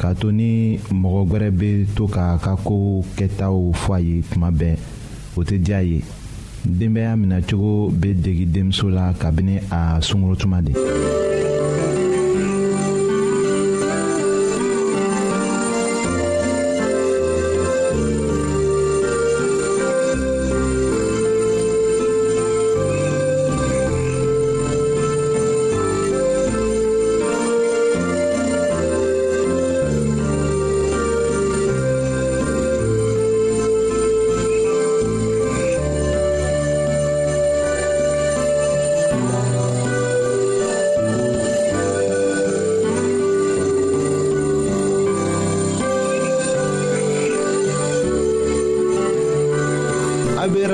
k'a to ni mɔgɔ gwɛrɛ bɛ to k'a ka kow kɛtaw fɔ a ye tuma bɛɛ o tɛ diya a ye denbaya minɛcogo bɛ degi denmuso la kabini a sunkurutuma de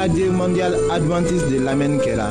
radio mondiale adventiste de l'Amen Kela.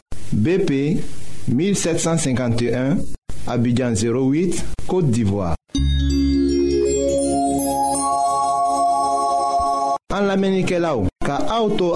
BP 1751, Abidjan 08, Côte d'Ivoire. En l'Amérique ka auto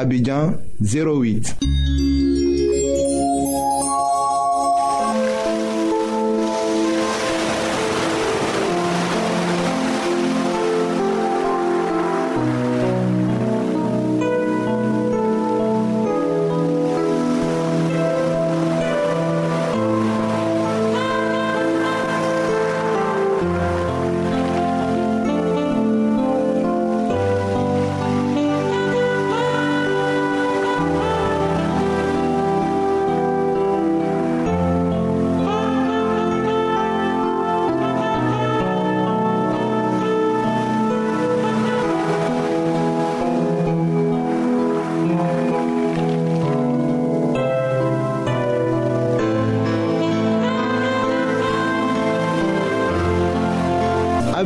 Abidjan 08.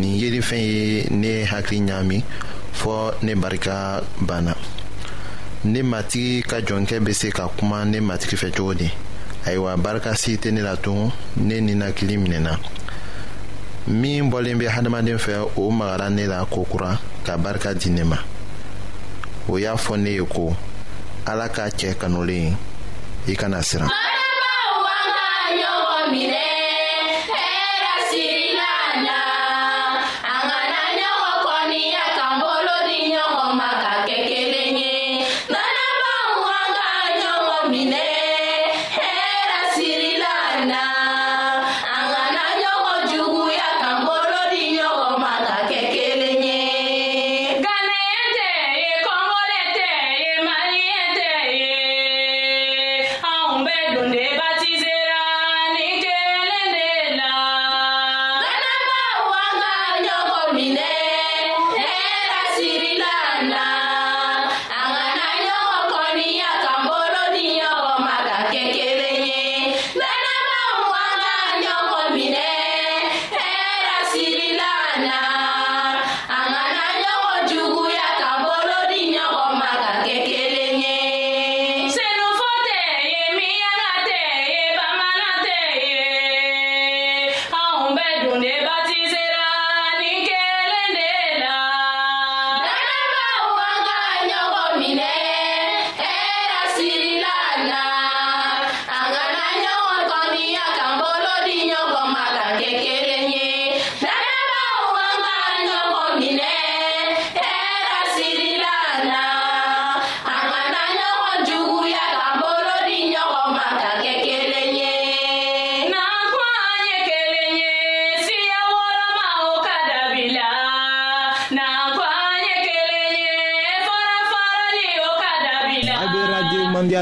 nin yelifɛn ye ne hakili ɲaami fɔɔ ne barika banna ne matigi ka jɔnkɛ be se ka kuma ne matigi fɛ cogo di ayiwa barika si tɛ ne la tugun ne ninakili minɛna min bɔlen be hadamaden fɛ o magara ne la kokura ka barika di ne ma o y'a fɔ ne ye ko ala ka cɛɛ kanulen i kana siran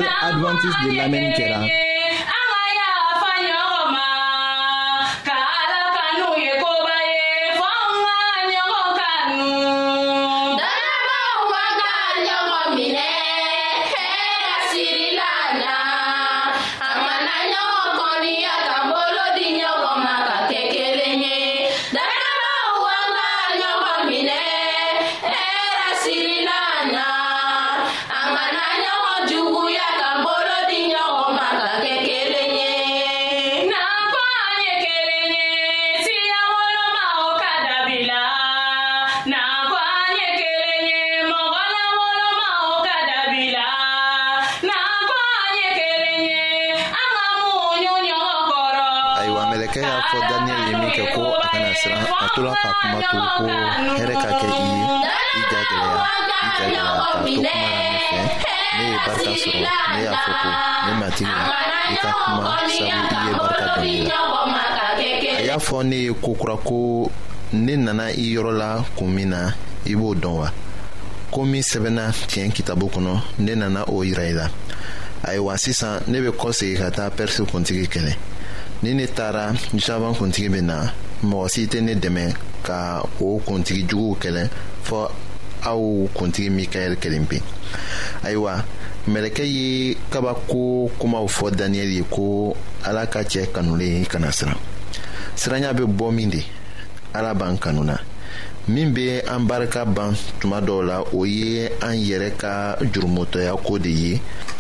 Advantage adventiste de là. fɔ daniyɛli ye min kɛ ko a kana siran a tola ka kuma to ko hɛrɛ ka kɛ i ye i ja gɛlɛya i ja gɛlɛya k'a to kuma na ne fɛ ne ye barika sɔrɔ ne y'a fɔ ko ne matigi la i ka kuma sabu i ye barika dɔ ne la a y'a fɔ ne ye kokura ko ne nana i yɔrɔ la kun min na i b'o dɔn wa ko min sɛbɛnna tiɲɛ kitabu kɔnɔ ne nana o yira i la ayiwa sisan ne bɛ kɔsegi ka taa pɛrisi kuntigi kɛlɛ ni ne taara zaban kuntigi bɛ na mɔgɔ si tɛ ne dɛmɛ ka o kuntigi juguw kɛlɛ fɔ aw kuntigi mikaɛli kelen pe ayiwa mɛlɛkɛ ye kabako kumaw fɔ daniyɛli ye ko ala ka cɛ kanulen kana siran siranya bɛ bɔ min de ala b'an kanu na min bɛ an barika ban tuma dɔw la o ye an yɛrɛ ka jurumotɔya ko de ye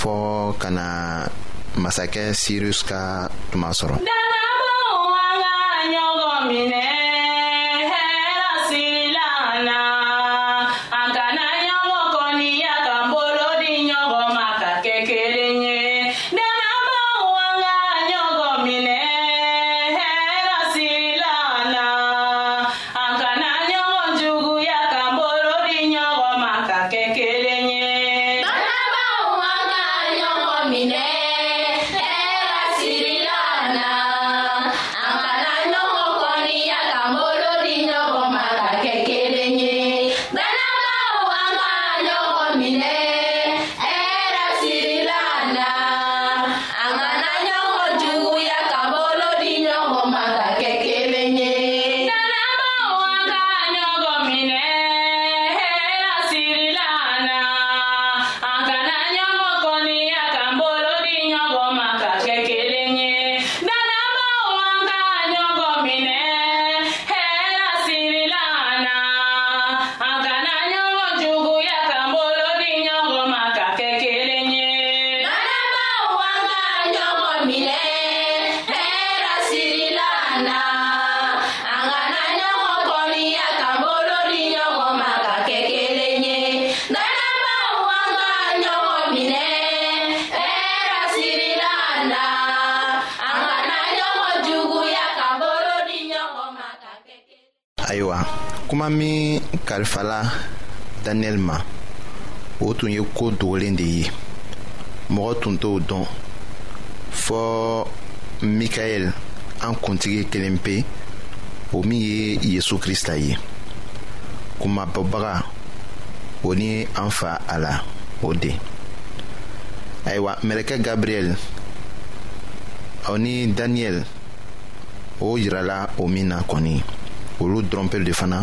fɔɔ ka na masakɛ sirus ka tuma sɔrɔ. dalabow an ka ɲɔgɔn minɛ. mi kal fala Daniel ma wotoun yo kou dou lende ye mou wotoun tou don fo Mikael an kontige kelempe wou mi ye Yesu Krista ye kou mabobara wou ni anfa ala wode aywa meleke Gabriel wou ni Daniel wou jirala wou mi nan koni wou lout dronpe lufana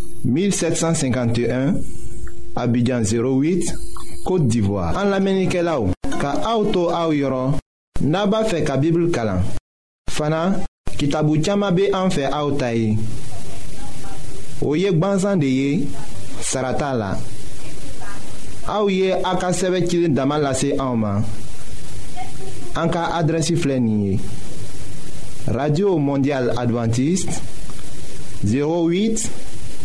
1751 Abidjan 08 Kote d'Ivoire An la menike la ou Ka aoutou aou yoron Naba fe ka bibl kalan Fana kitabu tiyama be an fe aoutayi O yek banzan de ye Sarata la A ou ye a ka seve kilin daman lase a oman An ka adresi flenye Radio Mondial Adventist 08